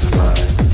tonight.